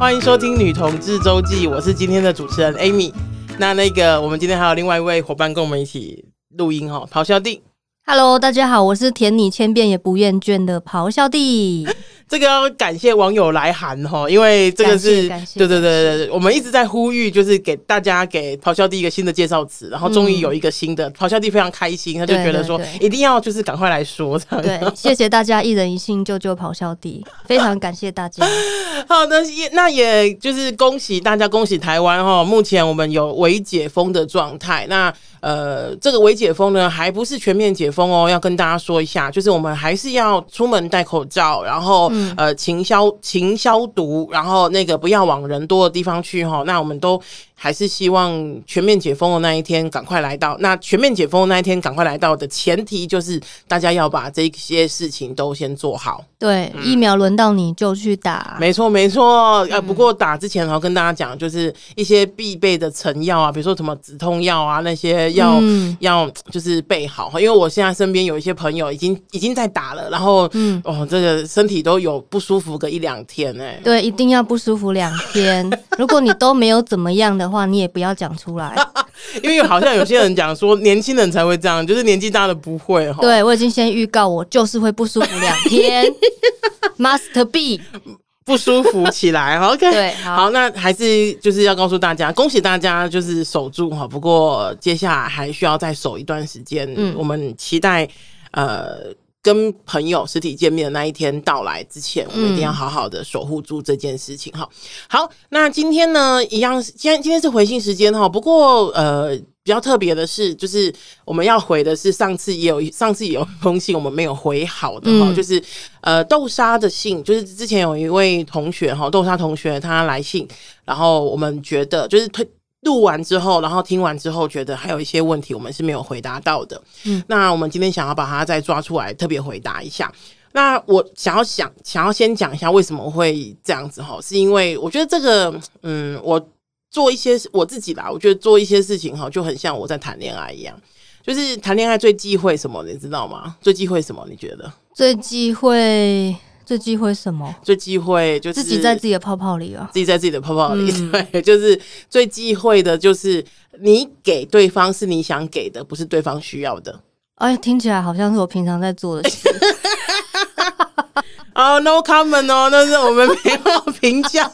欢迎收听《女同志周记》，我是今天的主持人 Amy。那那个，我们今天还有另外一位伙伴跟我们一起录音哈，咆哮帝。Hello，大家好，我是舔你千遍也不厌倦的咆哮帝。这个要感谢网友来函哈，因为这个是对对对对，我们一直在呼吁，就是给大家给咆哮帝一个新的介绍词，然后终于有一个新的，咆哮帝非常开心，他就觉得说一定要就是赶快来说这样。对，谢谢大家一人一信救救咆哮帝，非常感谢大家。好的，那也就是恭喜大家，恭喜台湾哈，目前我们有微解封的状态。那呃，这个微解封呢，还不是全面解封哦，要跟大家说一下，就是我们还是要出门戴口罩，然后。呃，勤消勤消毒，然后那个不要往人多的地方去哈。那我们都。还是希望全面解封的那一天赶快来到。那全面解封的那一天赶快来到的前提就是大家要把这些事情都先做好。对，嗯、疫苗轮到你就去打。没错，没错。呃，不过打之前，然后跟大家讲，就是一些必备的成药啊，比如说什么止痛药啊，那些要、嗯、要就是备好。因为我现在身边有一些朋友已经已经在打了，然后嗯哦，这个身体都有不舒服个一两天哎、欸。对，一定要不舒服两天。如果你都没有怎么样的。话你也不要讲出来，因为好像有些人讲说年轻人才会这样，就是年纪大的不会。对，我已经先预告，我就是会不舒服两天，Must be 不舒服起来。OK，对，好，好，那还是就是要告诉大家，恭喜大家就是守住哈。不过接下来还需要再守一段时间，嗯，我们期待呃。跟朋友实体见面的那一天到来之前，我们一定要好好的守护住这件事情哈。好，那今天呢，一样，今天今天是回信时间哈。不过呃，比较特别的是，就是我们要回的是上次也有上次也有一封信我们没有回好的哈，就是呃豆沙的信，就是之前有一位同学哈，豆沙同学他来信，然后我们觉得就是推。录完之后，然后听完之后，觉得还有一些问题我们是没有回答到的。嗯，那我们今天想要把它再抓出来，特别回答一下。那我想要想想要先讲一下为什么会这样子哈，是因为我觉得这个，嗯，我做一些我自己啦，我觉得做一些事情哈，就很像我在谈恋爱一样，就是谈恋爱最忌讳什么，你知道吗？最忌讳什么？你觉得？最忌讳。最忌讳什么？最忌讳就是自己在自己的泡泡里啊，自己在自己的泡泡里。嗯、对，就是最忌讳的，就是你给对方是你想给的，不是对方需要的。哎，听起来好像是我平常在做的事。哦、oh,，no comment 哦，那是我们没有评价。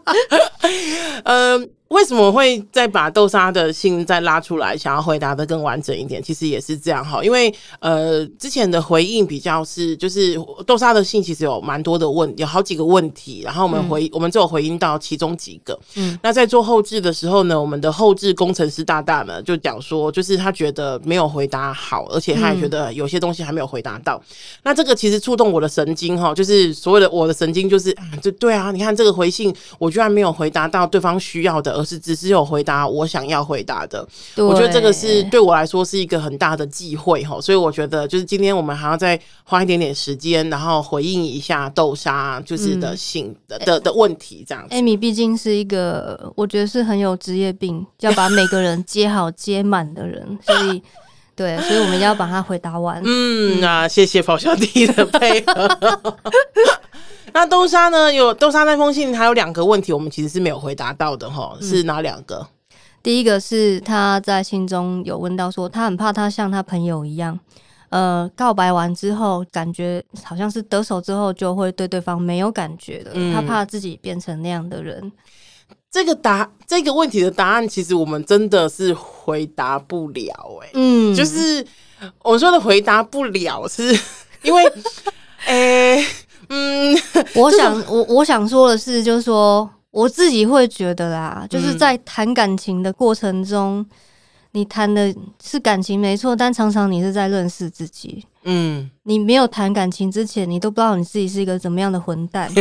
嗯。为什么会再把豆沙的信再拉出来，想要回答的更完整一点？其实也是这样哈，因为呃之前的回应比较是，就是豆沙的信其实有蛮多的问，有好几个问题，然后我们回、嗯、我们只有回应到其中几个。嗯，那在做后置的时候呢，我们的后置工程师大大呢就讲说，就是他觉得没有回答好，而且他也觉得有些东西还没有回答到。嗯、那这个其实触动我的神经哈，就是所谓的我的神经就是，啊就对啊，你看这个回信，我居然没有回答到对方需要的。而是只是有回答我想要回答的，我觉得这个是对我来说是一个很大的忌讳哈，所以我觉得就是今天我们还要再花一点点时间，然后回应一下豆沙就是的性的、嗯、的的问题这样子。Amy 毕竟是一个我觉得是很有职业病，要把每个人接好接满的人，所以 对，所以我们要把它回答完。嗯，那谢谢咆哮帝的配合。那豆沙呢？有豆沙那封信，还有两个问题，我们其实是没有回答到的哈。是哪两个？嗯，第一个是他在信中有问到说，他很怕他像他朋友一样，呃，告白完之后，感觉好像是得手之后就会对对方没有感觉的，嗯，他怕自己变成那样的人。这个答这个问题的答案，其实我们真的是回答不了哎，欸。嗯，就是我说的回答不了，是 因为，哎，欸。嗯，我想我我想说的是，就是说我自己会觉得啦，就是在谈感情的过程中，你谈的是感情没错，但常常你是在认识自己。嗯，你没有谈感情之前，你都不知道你自己是一个怎么样的混蛋。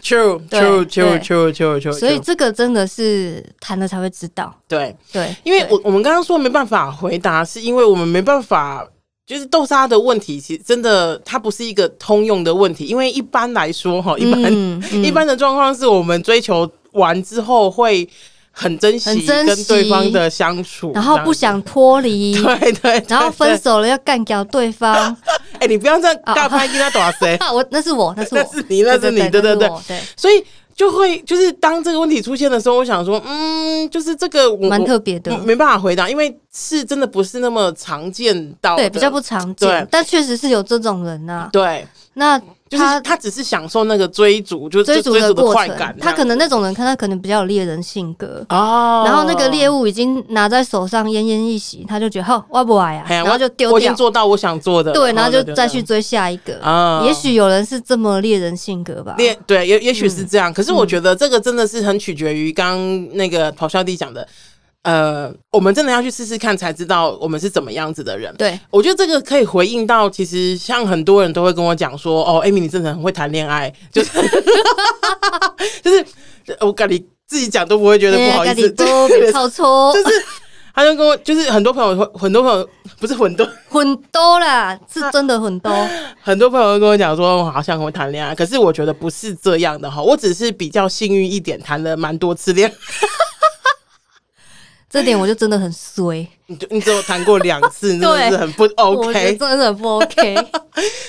True, true, true, true, true, true。所以这个真的是谈了才会知道。对对，因为我我们刚刚说没办法回答，是因为我们没办法。就是豆沙的问题，其实真的它不是一个通用的问题，因为一般来说哈，一般、嗯 嗯、一般的状况是我们追求完之后会很珍惜跟对方的相处，然后不想脱离，对，对对，然后分手了要干掉对方。哎、哎，你不要这样大拍跟他打谁？我那是我，那是我，那是你，那是你，对对对对。所以就会就是当这个问题出现的时候，我想说，嗯，就是这个蛮特别的，没办法回答，因为是真的不是那么常见到，对，比较不常见。但确实是有这种人呐。对，那。就是他只是享受那个追逐，就是追逐的快感。他可能那种人，看他可能比较有猎人性格哦。然后那个猎物已经拿在手上奄奄一息，他就觉得好，我不爱啊，然后就丢掉。我已经做到我想做的，对，然后就再去追下一个。啊，也许有人是这么猎人性格吧。猎对，也也许是这样。可是我觉得这个真的是很取决于刚刚那个咆哮帝讲的。呃，我们真的要去试试看，才知道我们是怎么样子的人。对，我觉得这个可以回应到，其实像很多人都会跟我讲说，哦，Amy，你真的很会谈恋爱，就是 就是我跟你自己讲都不会觉得不好意思，都别吵错，就是他就跟我，就是很多朋友，很多朋友不是很多，很多啦，是真的很多，很多朋友会跟我讲说，我好像会谈恋爱，可是我觉得不是这样的哈，我只是比较幸运一点，谈了蛮多次恋爱。这点我就真的很衰，你就你只有谈过两次，真的是很不 OK，真的是很不 OK。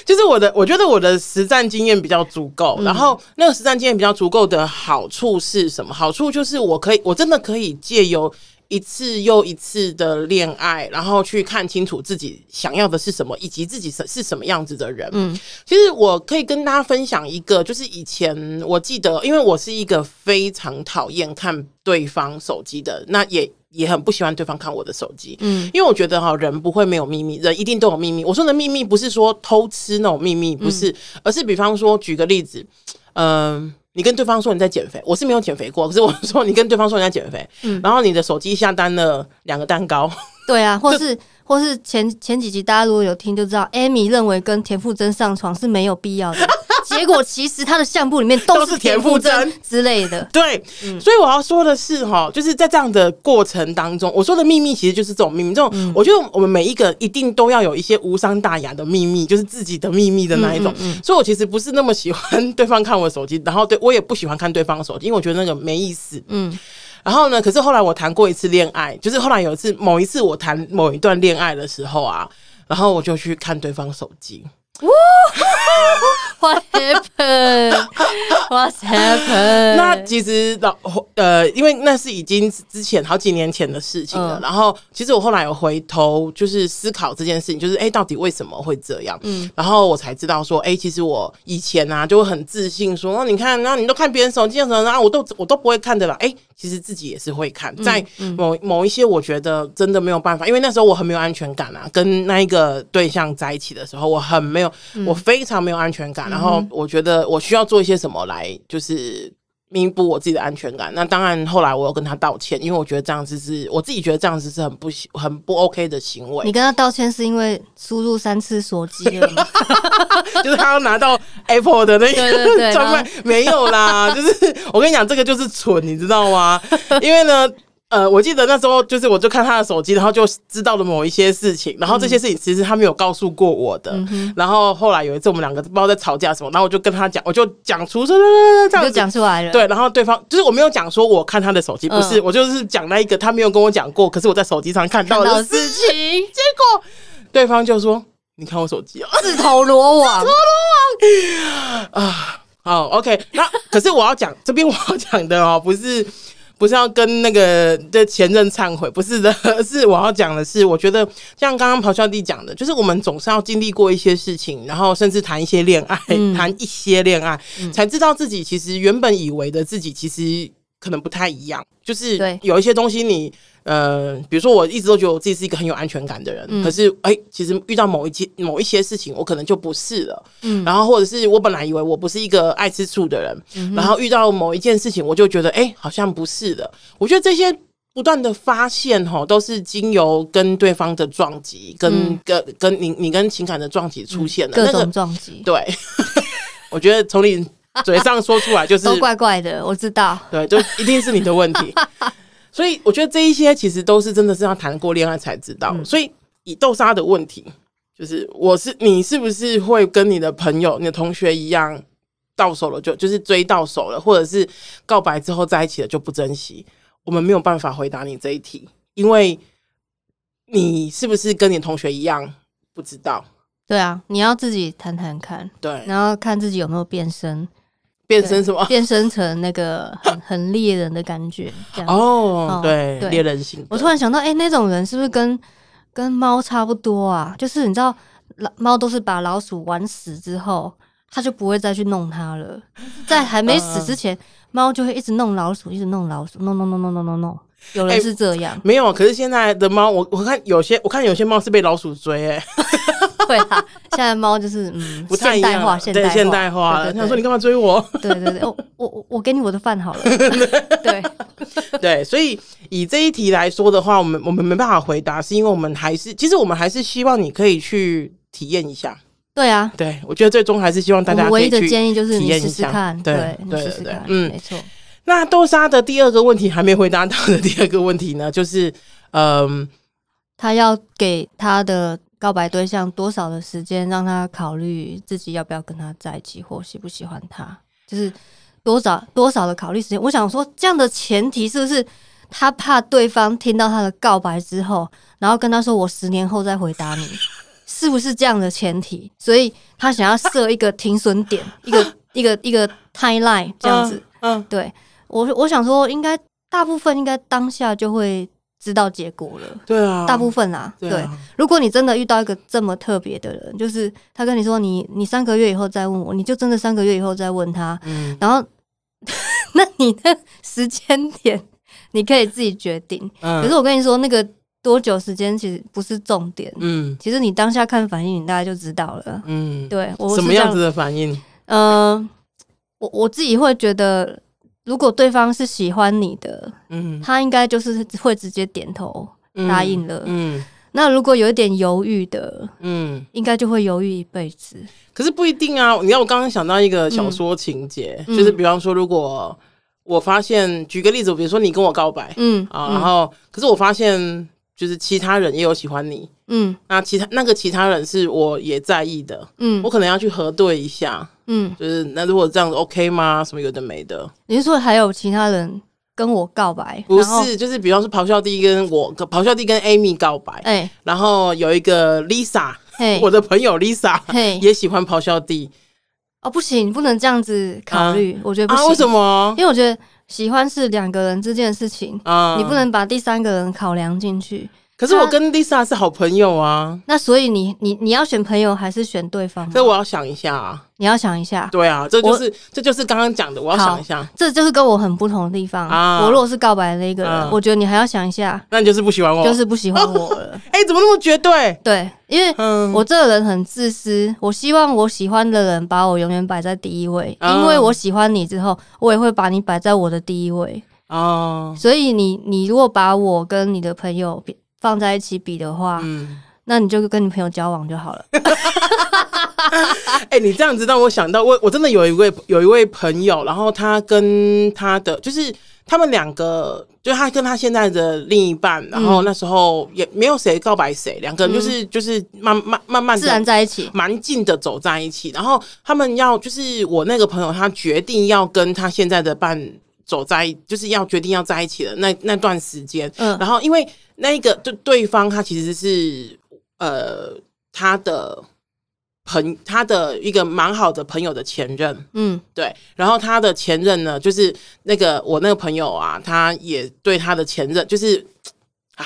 就是我的，我觉得我的实战经验比较足够，嗯、然后那个实战经验比较足够的好处是什么？好处就是我可以，我真的可以借由一次又一次的恋爱，然后去看清楚自己想要的是什么，以及自己是是什么样子的人。嗯，其实我可以跟大家分享一个，就是以前我记得，因为我是一个非常讨厌看对方手机的，那也。也很不喜欢对方看我的手机，嗯，因为我觉得哈，人不会没有秘密，人一定都有秘密。我说的秘密不是说偷吃那种秘密，不是，而是比方说，举个例子，嗯，你跟对方说你在减肥，我是没有减肥过，可是我说你跟对方说你在减肥，嗯，然后你的手机下单了两个蛋糕，对啊，或是 或是前前几集大家如果有听就知道，Amy 认为跟田馥甄上床是没有必要的。结果其实他的相簿里面都是田馥甄之类的。对，嗯、所以我要说的是哈，就是在这样的过程当中，我说的秘密其实就是这种秘密。这种，嗯、我觉得我们每一个一定都要有一些无伤大雅的秘密，就是自己的秘密的那一种。所以我其实不是那么喜欢对方看我的手机，然后对我也不喜欢看对方的手机，因为我觉得那个没意思。嗯，然后呢，可是后来我谈过一次恋爱，就是后来有一次某一次我谈某一段恋爱的时候啊，然后我就去看对方手机。What happened? What happened? 那其实老呃，因为那是已经之前好几年前的事情了。嗯、然后，其实我后来有回头就是思考这件事情，就是哎、欸，到底为什么会这样？嗯，然后我才知道说，哎、欸，其实我以前啊就会很自信说，哦，你看，那你都看别人手机什么，然后我都我都不会看的啦。哎、欸，其实自己也是会看，在某某一些我觉得真的没有办法，因为那时候我很没有安全感啊，跟那一个对象在一起的时候，我很没有，我非常没有安全感。然后我觉得我需要做一些什么来，就是弥补我自己的安全感。那当然，后来我有跟他道歉，因为我觉得这样子是我自己觉得这样子是很不很不 OK 的行为。你跟他道歉是因为输入三次锁机了吗？就是他要拿到 Apple 的那个 专卖，没有啦。就是我跟你讲，这个就是蠢，你知道吗？因为呢。呃，我记得那时候就是，我就看他的手机，然后就知道了某一些事情，然后这些事情其实他没有告诉过我的。嗯、然后后来有一次我们两个不知道在吵架什么，然后我就跟他讲，我就讲出这这样就讲出来了。对，然后对方就是我没有讲说我看他的手机，不是，嗯、我就是讲那一个他没有跟我讲过，可是我在手机上看到的事情。结果对方就说：“你看我手机啊，自投罗网，自投罗网啊。”好，OK，那可是我要讲这边我要讲的哦，不是。不是要跟那个的前任忏悔，不是的，是我要讲的是，我觉得像刚刚咆哮帝讲的，就是我们总是要经历过一些事情，然后甚至谈一些恋爱，谈、嗯、一些恋爱，嗯、才知道自己其实原本以为的自己，其实可能不太一样，就是有一些东西你。呃，比如说，我一直都觉得我自己是一个很有安全感的人，嗯、可是，哎、欸，其实遇到某一件、某一些事情，我可能就不是了。嗯，然后或者是我本来以为我不是一个爱吃醋的人，嗯、然后遇到某一件事情，我就觉得，哎、欸，好像不是的。我觉得这些不断的发现，哈，都是经由跟对方的撞击，跟、嗯、跟跟你你跟情感的撞击出现的、嗯、各种撞击。对，我觉得从你嘴上说出来就是都怪怪的，我知道。对，就一定是你的问题。所以我觉得这一些其实都是真的是要谈过恋爱才知道。嗯、所以以豆沙的问题，就是我是你是不是会跟你的朋友、你的同学一样，到手了就就是追到手了，或者是告白之后在一起了就不珍惜？我们没有办法回答你这一题，因为你是不是跟你同学一样不知道？对啊，你要自己谈谈看，对，然后看自己有没有变身，变身什么？变身成那个很很猎人的感觉，这样哦，对，猎人型。我突然想到，哎，那种人是不是跟跟猫差不多啊？就是你知道，老猫都是把老鼠玩死之后，它就不会再去弄它了，在还没死之前，猫就会一直弄老鼠，一直弄老鼠，弄弄弄弄弄弄弄。有人是这样，没有，可是现在的猫，我我看有些，我看有些猫是被老鼠追，哎。对啊，现在猫就是嗯，不太现代化，现代化了。他说：“你干嘛追我？”对对对，我我我给你我的饭好了。对对，所以以这一题来说的话，我们我们没办法回答，是因为我们还是其实我们还是希望你可以去体验一下。对啊，对，我觉得最终还是希望大家唯一的建议就是你试试看，对对对对，嗯，没错。那豆沙的第二个问题还没回答到的第二个问题呢，就是嗯，他要给他的。告白对象多少的时间让他考虑自己要不要跟他在一起或喜不喜欢他，就是多少多少的考虑时间。我想说，这样的前提是不是他怕对方听到他的告白之后，然后跟他说我十年后再回答你，是不是这样的前提？所以他想要设一个停损点，一个一个一个 timeline 这样子。嗯，对我我想说，应该大部分应该当下就会。知道结果了，对啊，大部分啊，对。如果你真的遇到一个这么特别的人，就是他跟你说你你三个月以后再问我，你就真的三个月以后再问他，嗯，然后 那你的时间点你可以自己决定。嗯，可是我跟你说，那个多久时间其实不是重点，嗯，其实你当下看反应，你大概就知道了，嗯，对，我什么样子的反应？嗯、呃，我我自己会觉得。如果对方是喜欢你的，嗯，他应该就是会直接点头答应了，嗯。嗯，那如果有一点犹豫的，嗯，应该就会犹豫一辈子。可是不一定啊！你看，我刚刚想到一个小说情节，嗯，就是比方说，如果我发现，举个例子，比如说你跟我告白，嗯啊，然后可是我发现。就是其他人也有喜欢你，嗯，那其他那个其他人是我也在意的，嗯，我可能要去核对一下，嗯，就是那如果这样子 OK 吗？什么有的没的？你是说还有其他人跟我告白？不是，就是比方说咆哮帝跟我，咆哮帝跟 Amy 告白，哎、欸，然后有一个 Lisa，嘿，我的朋友 Lisa，嘿，也喜欢咆哮帝。哦，不行，不能这样子考虑，啊，我觉得不行。啊，为什么？因为我觉得。喜欢是两个人之间的事情，啊，你不能把第三个人考量进去。可是我跟 Lisa 是好朋友啊，那所以你你你要选朋友还是选对方？所以我要想一下啊。你要想一下，对啊，这就是这就是刚刚讲的，我要想一下，这就是跟我很不同的地方啊。我如果是告白的那个人，我觉得你还要想一下，那你就是不喜欢我，就是不喜欢我了。哎，怎么那么绝对？对，因为我这个人很自私，我希望我喜欢的人把我永远摆在第一位，因为我喜欢你之后，我也会把你摆在我的第一位。哦，所以你你如果把我跟你的朋友放在一起比的话，嗯，那你就跟你朋友交往就好了。哎、欸，你这样子让我想到，我我真的有一位有一位朋友，然后他跟他的就是他们两个，就他跟他现在的另一半，然后那时候也没有谁告白谁，两个人就是、嗯、就是慢慢慢慢自然在一起，蛮近的走在一起。然后他们要就是我那个朋友，他决定要跟他现在的伴。走在就是要决定要在一起的那那段时间，嗯，然后因为那个对对方他其实是呃他的朋他的一个蛮好的朋友的前任，嗯，对，然后他的前任呢，就是那个我那个朋友啊，他也对他的前任就是啊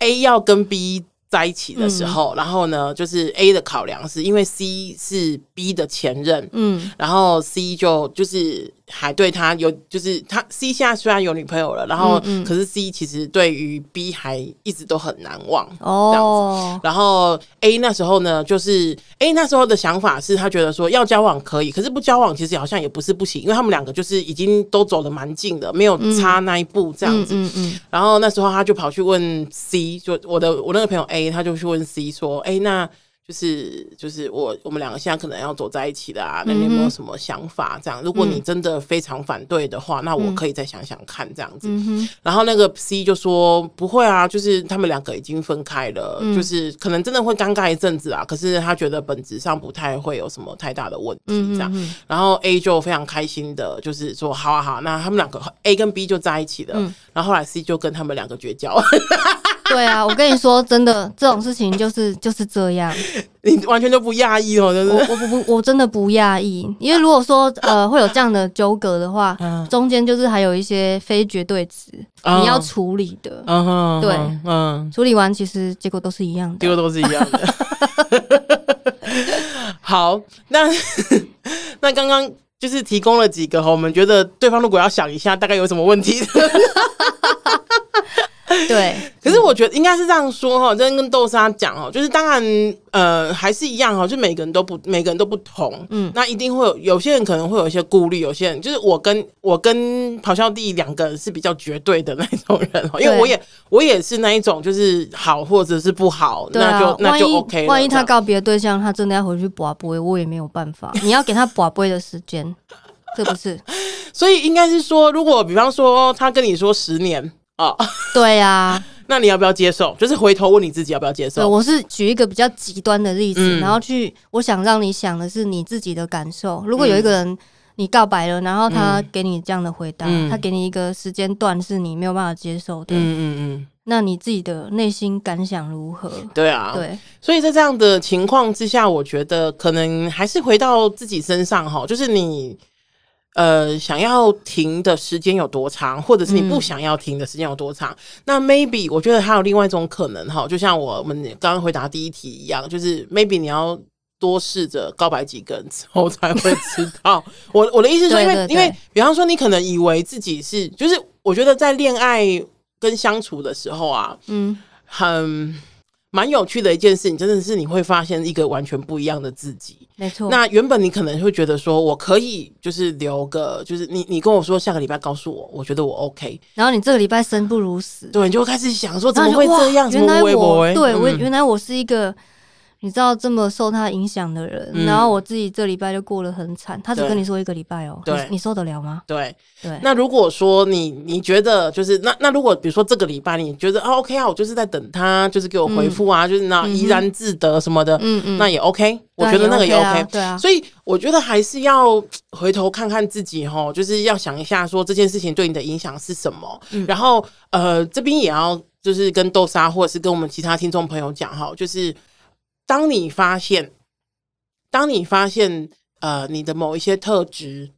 A 要跟 B。在一起的时候，嗯、然后呢，就是 A 的考量是因为 C 是 B 的前任，嗯，然后 C 就就是还对他有，就是他 C 现在虽然有女朋友了，然后可是 C 其实对于 B 还一直都很难忘，哦，这样子。然后 A 那时候呢，就是 A 那时候的想法是他觉得说要交往可以，可是不交往其实好像也不是不行，因为他们两个就是已经都走得蛮近的，没有差那一步这样子。嗯嗯。然后那时候他就跑去问 C，就我的我那个朋友 A。他就去问 C 说：“哎、欸，那就是就是我我们两个现在可能要走在一起的啊，那你有没有什么想法？这样，如果你真的非常反对的话，那我可以再想想看这样子。嗯”然后那个 C 就说：“不会啊，就是他们两个已经分开了，嗯、就是可能真的会尴尬一阵子啊。可是他觉得本质上不太会有什么太大的问题。这样，然后 A 就非常开心的，就是说：好啊好，那他们两个 A 跟 B 就在一起了。嗯、然后后来 C 就跟他们两个绝交。” 对啊，我跟你说，真的这种事情就是就是这样。你完全就不讶异哦，真的。我我不我真的不讶异，因为如果说呃 会有这样的纠葛的话，中间就是还有一些非绝对值你要处理的。嗯对，嗯，处理完其实结果都是一样的，结果都是一样的。好，那那刚刚就是提供了几个哈，我们觉得对方如果要想一下，大概有什么问题的。对，可是我觉得应该是这样说哈，真跟豆沙讲哦，就是当然呃还是一样哈，就每个人都不每个人都不同，嗯，那一定会有有些人可能会有一些顾虑，有些人就是我跟我跟咆哮帝两个人是比较绝对的那种人，因为我也我也是那一种就是好或者是不好，那就那就 OK。万一他告别的对象他真的要回去拔杯，我也没有办法，你要给他拔杯的时间，是不是？所以应该是说，如果比方说他跟你说十年。哦，对呀、啊，那你要不要接受？就是回头问你自己要不要接受？我是举一个比较极端的例子，嗯、然后去，我想让你想的是你自己的感受。如果有一个人你告白了，然后他给你这样的回答，嗯、他给你一个时间段是你没有办法接受的，嗯嗯嗯，那你自己的内心感想如何？对啊，对，所以在这样的情况之下，我觉得可能还是回到自己身上哈，就是你。呃，想要停的时间有多长，或者是你不想要停的时间有多长？嗯、那 maybe 我觉得还有另外一种可能哈，就像我们刚刚回答第一题一样，就是 maybe 你要多试着告白几个人之后才会知道。我我的意思是说，因为因为比方说你可能以为自己是，就是我觉得在恋爱跟相处的时候啊，嗯，很。蛮有趣的一件事情，真的是你会发现一个完全不一样的自己。没错。那原本你可能会觉得说，我可以就是留个，就是你你跟我说下个礼拜告诉我，我觉得我 OK。然后你这个礼拜生不如死，对，你就会开始想说怎么会这样？原来我对我原来我是一个。你知道这么受他影响的人，嗯、然后我自己这礼拜就过得很惨。他只跟你说一个礼拜哦、喔，对你，你受得了吗？对对。那如果说你你觉得就是那那如果比如说这个礼拜你觉得啊 OK 啊，我就是在等他，就是给我回复啊，嗯、就是那怡然自得什么的，嗯嗯，那也 OK。我觉得那个也 OK，对啊。所以我觉得还是要回头看看自己哈，就是要想一下说这件事情对你的影响是什么。嗯、然后呃，这边也要就是跟豆沙或者是跟我们其他听众朋友讲哈，就是。当你发现，当你发现，呃，你的某一些特质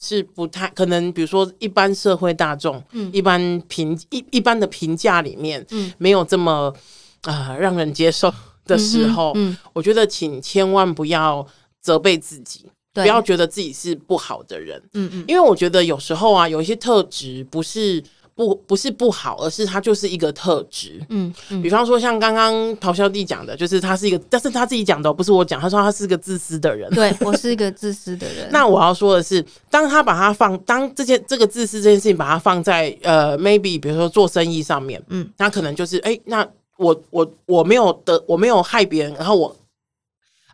是不太可能，比如说一般社会大众，嗯，一般评一一般的评价里面，嗯，没有这么啊、呃、让人接受的时候，嗯，嗯，我觉得请千万不要责备自己，不要觉得自己是不好的人，嗯嗯，因为我觉得有时候啊，有一些特质不是。不不是不好，而是它就是一个特质。嗯，嗯，比方说像刚刚咆哮弟讲的，就是他是一个，但是他自己讲的，不是我讲。他说他是个自私的人。对，我是一个自私的人。那我要说的是，当他把它放，当这件这个自私这件事情把它放在呃，maybe 比如说做生意上面，嗯，他可能就是哎、欸，那我我我没有的，我没有害别人，然后我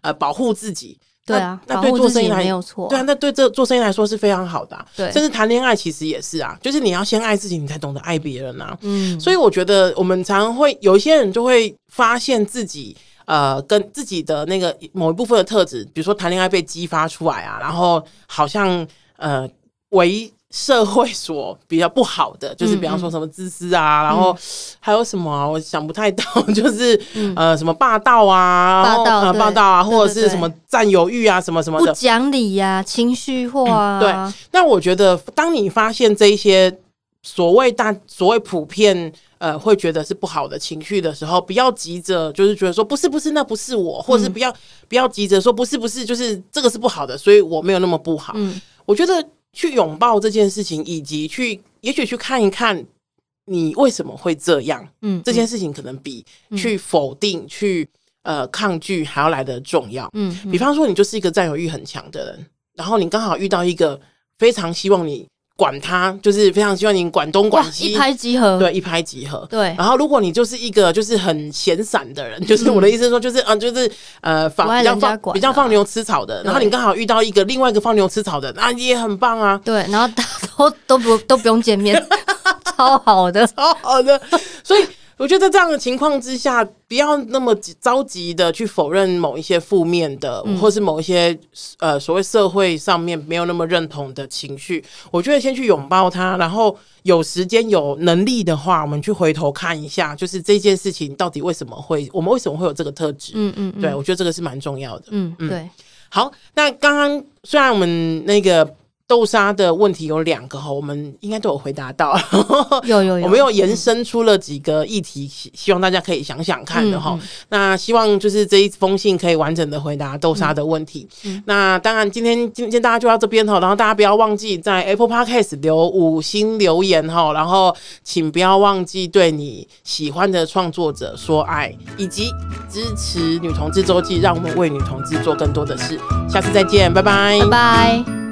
呃保护自己。对啊，那对做生意来没有错。对啊，那对这做生意来说是非常好的。对，甚至谈恋爱其实也是啊，就是你要先爱自己，你才懂得爱别人啊。嗯，所以我觉得我们常常会有一些人就会发现自己呃，跟自己的那个某一部分的特质，比如说谈恋爱被激发出来啊，然后好像呃为。社会所比较不好的，就是比方说什么自私啊，嗯。嗯，然后还有什么啊，我想不太到，就是、嗯、呃什么霸道啊，霸道、呃、霸道啊，或者是什么占有欲啊，什么什么的。不讲理呀、啊，情绪化。对，那我觉得当你发现这一些所谓大所谓普遍呃会觉得是不好的情绪的时候，不要急着就是觉得说不是不是那不是我，或者是不要、嗯、不要急着说不是不是就是这个是不好的，所以我没有那么不好。嗯，我觉得。去拥抱这件事情，以及去也许去看一看你为什么会这样。嗯，这件事情可能比去否定、嗯、去呃抗拒还要来的重要。嗯，比方说你就是一个占有欲很强的人，然后你刚好遇到一个非常希望你。管他，就是非常希望你管东管西，一拍即合。对，一拍即合。对。然后，如果你就是一个就是很闲散的人，就是我的意思说，就是嗯、呃，就是呃放比较放比较放牛吃草的。然后你刚好遇到一个另外一个放牛吃草的，那也很棒啊。对。然后都都不都不用见面，超好的，超好的。所以我觉得在这样的情况之下，不要那么着急的去否认某一些负面的，嗯、或是某一些呃所谓社会上面没有那么认同的情绪。我觉得先去拥抱它，然后有时间有能力的话，我们去回头看一下，就是这件事情到底为什么会，我们为什么会有这个特质？嗯，嗯嗯，对，我觉得这个是蛮重要的。嗯嗯，对。好，那刚刚虽然我们那个。豆沙的问题有两个哈，我们应该都有回答到。有 有有，我们又延伸出了几个议题，希望大家可以想想看的哈。嗯嗯、那希望就是这一封信可以完整的回答豆沙的问题。那当然，今天今天大家就到这边哈，然后大家不要忘记在 Apple Podcast 留五星留言哈，然后请不要忘记对你喜欢的创作者说爱，以及支持女同志周记，让我们为女同志做更多的事。下次再见，拜拜，拜拜。